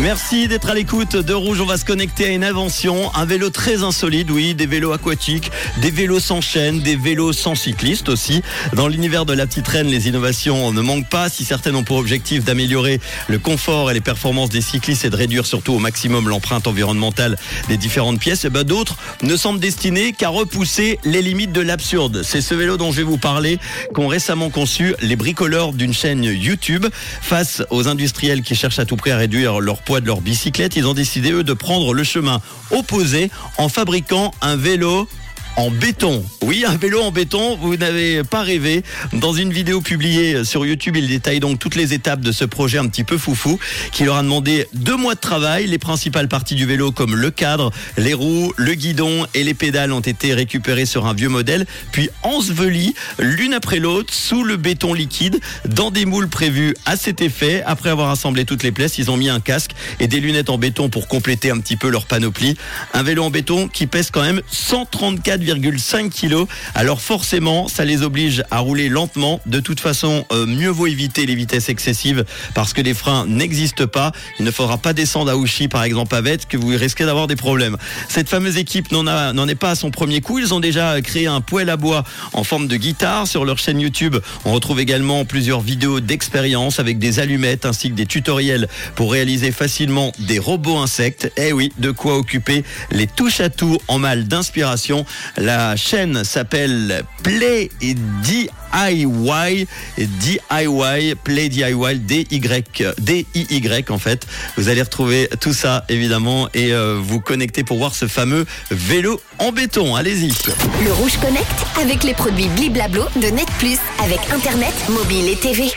Merci d'être à l'écoute de Rouge. On va se connecter à une invention, un vélo très insolite, oui, des vélos aquatiques, des vélos sans chaîne, des vélos sans cycliste aussi. Dans l'univers de la petite reine, les innovations ne manquent pas. Si certaines ont pour objectif d'améliorer le confort et les performances des cyclistes et de réduire surtout au maximum l'empreinte environnementale des différentes pièces, eh ben d'autres ne semblent destinés qu'à repousser les limites de l'absurde. C'est ce vélo dont je vais vous parler qu'ont récemment conçu les bricoleurs d'une chaîne YouTube face aux industriels qui cherchent à tout prix à réduire leur poids de leur bicyclette, ils ont décidé eux de prendre le chemin opposé en fabriquant un vélo en béton. Oui, un vélo en béton, vous n'avez pas rêvé. Dans une vidéo publiée sur YouTube, il détaille donc toutes les étapes de ce projet un petit peu foufou qui leur a demandé deux mois de travail. Les principales parties du vélo comme le cadre, les roues, le guidon et les pédales ont été récupérées sur un vieux modèle, puis ensevelies l'une après l'autre sous le béton liquide dans des moules prévus à cet effet. Après avoir assemblé toutes les pièces, ils ont mis un casque et des lunettes en béton pour compléter un petit peu leur panoplie. Un vélo en béton qui pèse quand même 134 5 Alors forcément, ça les oblige à rouler lentement. De toute façon, euh, mieux vaut éviter les vitesses excessives parce que les freins n'existent pas. Il ne faudra pas descendre à Ouchy, par exemple, à Vette, que vous risquez d'avoir des problèmes. Cette fameuse équipe n'en est pas à son premier coup. Ils ont déjà créé un poêle à bois en forme de guitare sur leur chaîne YouTube. On retrouve également plusieurs vidéos d'expérience avec des allumettes ainsi que des tutoriels pour réaliser facilement des robots insectes. Eh oui, de quoi occuper les touches à tout en mal d'inspiration. La chaîne s'appelle Play DIY. DIY, Play DIY, D-Y, D-I-Y en fait. Vous allez retrouver tout ça évidemment et euh, vous connecter pour voir ce fameux vélo en béton. Allez-y. Le Rouge Connect avec les produits Bliblablo de Net Plus avec Internet, mobile et TV.